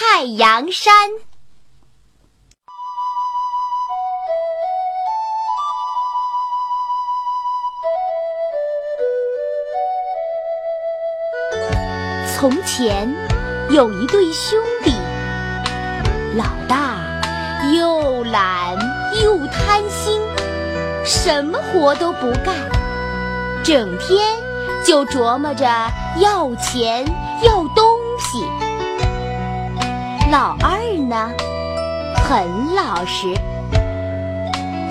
太阳山。从前有一对兄弟，老大又懒又贪心，什么活都不干，整天就琢磨着要钱要东西。老二呢，很老实，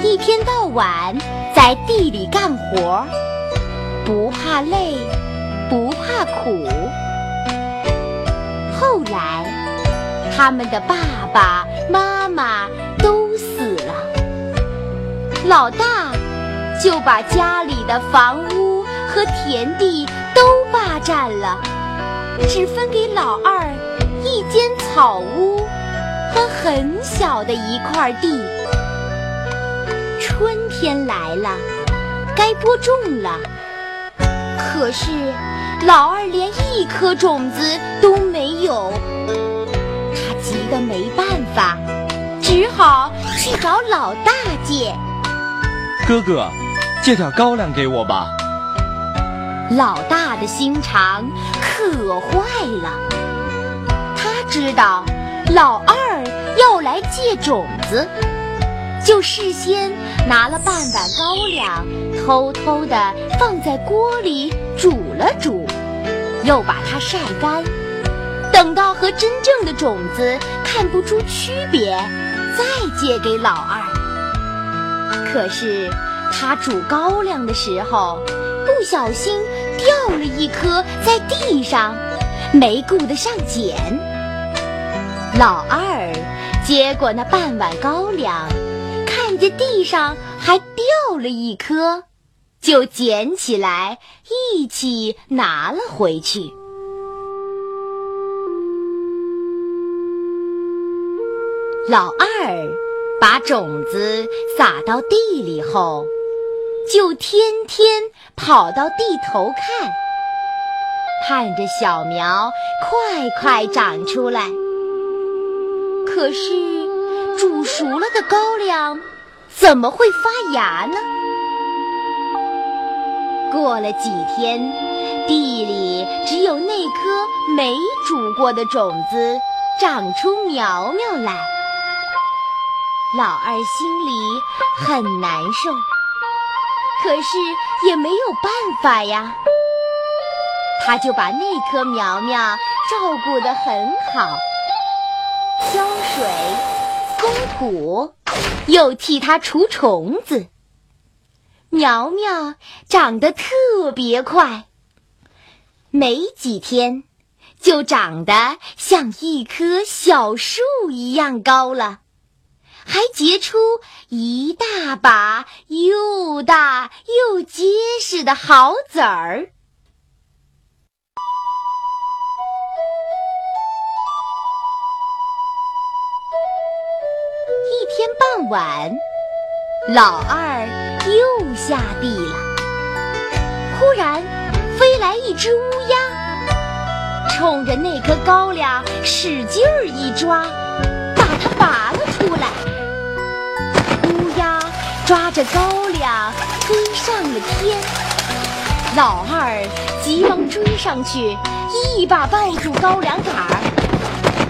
一天到晚在地里干活，不怕累，不怕苦。后来，他们的爸爸妈妈都死了，老大就把家里的房屋和田地都霸占了，只分给老二一间草屋和很小的一块地。春天来了，该播种了，可是。老二连一颗种子都没有，他急得没办法，只好去找老大借。哥哥，借点高粱给我吧。老大的心肠可坏了，他知道老二要来借种子，就事先拿了半碗高粱，偷偷地放在锅里煮了煮。又把它晒干，等到和真正的种子看不出区别，再借给老二。可是他煮高粱的时候，不小心掉了一颗在地上，没顾得上捡。老二接过那半碗高粱，看见地上还掉了一颗。就捡起来，一起拿了回去。老二把种子撒到地里后，就天天跑到地头看，盼着小苗快快长出来。可是煮熟了的高粱怎么会发芽呢？过了几天，地里只有那颗没煮过的种子长出苗苗来。老二心里很难受，可是也没有办法呀。他就把那棵苗苗照顾得很好，松土，又替它除虫子。苗苗长得特别快，没几天就长得像一棵小树一样高了，还结出一大把又大又结实的好籽儿。傍晚，老二。又下地了。忽然飞来一只乌鸦，冲着那颗高粱使劲儿一抓，把它拔了出来。乌鸦抓着高粱飞上了天，老二急忙追上去，一把抱住高粱杆儿。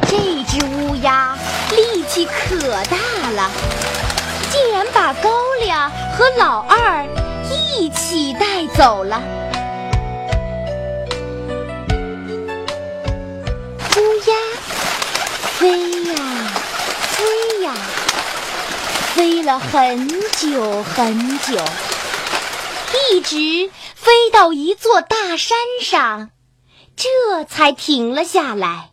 这只乌鸦力气可大了。竟然把高粱和老二一起带走了。乌鸦飞呀飞呀，飞了很久很久，一直飞到一座大山上，这才停了下来。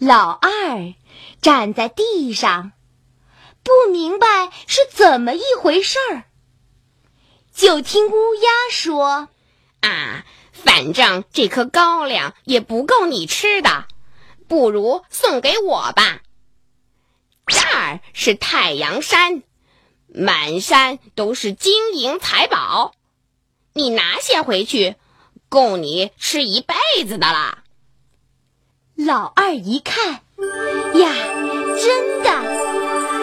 老二站在地上。不明白是怎么一回事儿，就听乌鸦说：“啊，反正这颗高粱也不够你吃的，不如送给我吧。这儿是太阳山，满山都是金银财宝，你拿些回去，够你吃一辈子的啦。”老二一看，呀，真的，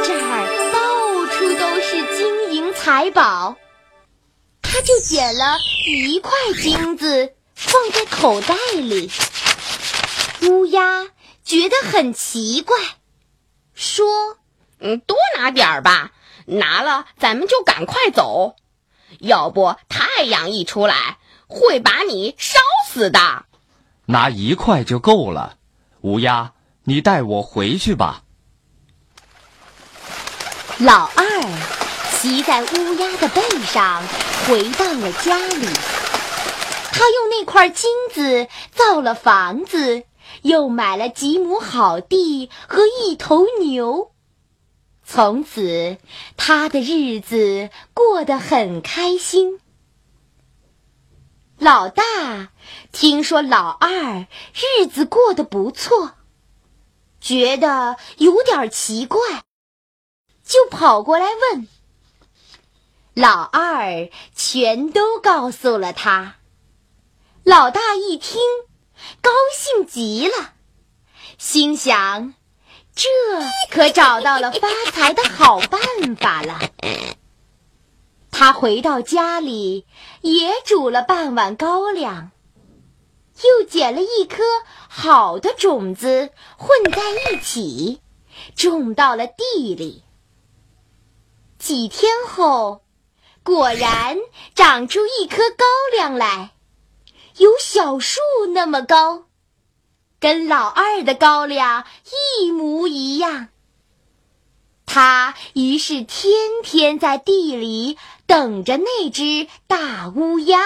这儿到处都是金银财宝。他就捡了一块金子放在口袋里。乌鸦觉得很奇怪，说：“嗯，多拿点儿吧，拿了咱们就赶快走，要不太阳一出来会把你烧死的。”拿一块就够了，乌鸦，你带我回去吧。老二。骑在乌鸦的背上，回到了家里。他用那块金子造了房子，又买了几亩好地和一头牛。从此，他的日子过得很开心。老大听说老二日子过得不错，觉得有点奇怪，就跑过来问。老二全都告诉了他，老大一听，高兴极了，心想：这可找到了发财的好办法了。他回到家里，也煮了半碗高粱，又捡了一颗好的种子，混在一起，种到了地里。几天后。果然长出一棵高粱来，有小树那么高，跟老二的高粱一模一样。他于是天天在地里等着那只大乌鸦，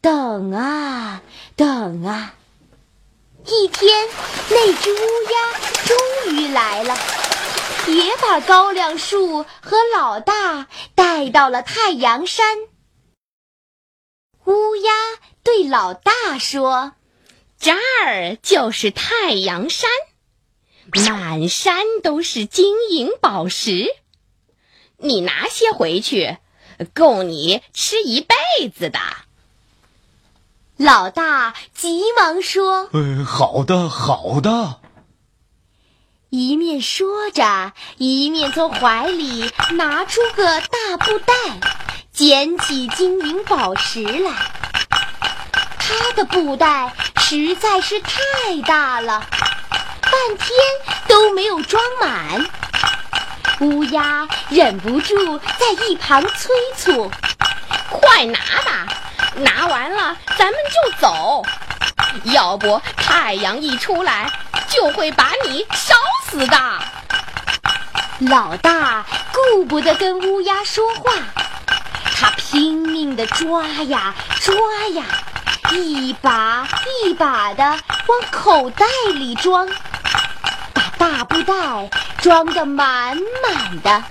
等啊等啊，一天那只乌鸦终于来了。也把高粱树和老大带到了太阳山。乌鸦对老大说：“这儿就是太阳山，满山都是金银宝石，你拿些回去，够你吃一辈子的。”老大急忙说：“呃，好的，好的。”一面说着，一面从怀里拿出个大布袋，捡起金银宝石来。他的布袋实在是太大了，半天都没有装满。乌鸦忍不住在一旁催促：“快拿吧，拿完了咱们就走，要不太阳一出来就会把你烧。”死的！老大顾不得跟乌鸦说话，他拼命的抓呀抓呀，一把一把的往口袋里装，大布袋装得满满的。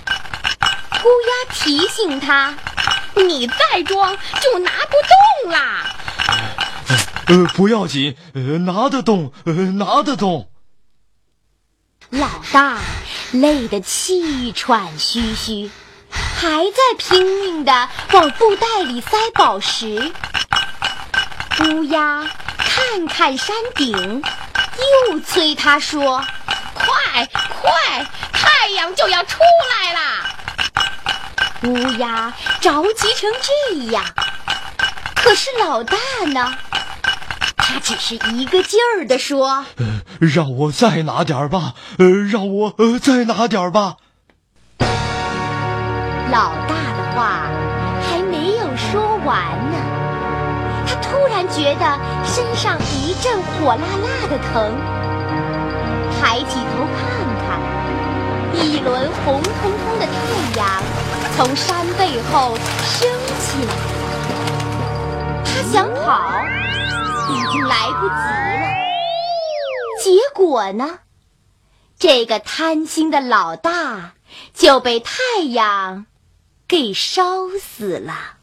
乌鸦提醒他：“你再装就拿不动啦。”呃，不要紧，呃，拿得动，呃，拿得动。老大累得气喘吁吁，还在拼命的往布袋里塞宝石。乌鸦看看山顶，又催他说：“快快，太阳就要出来啦！”乌鸦着急成这样，可是老大呢？他只是一个劲儿的说：“呃，让我再拿点吧，呃，让我呃再拿点吧。”老大的话还没有说完呢，他突然觉得身上一阵火辣辣的疼，抬起头看看，一轮红彤彤的太阳从山背后升起来，他想跑。已经来不及了。结果呢？这个贪心的老大就被太阳给烧死了。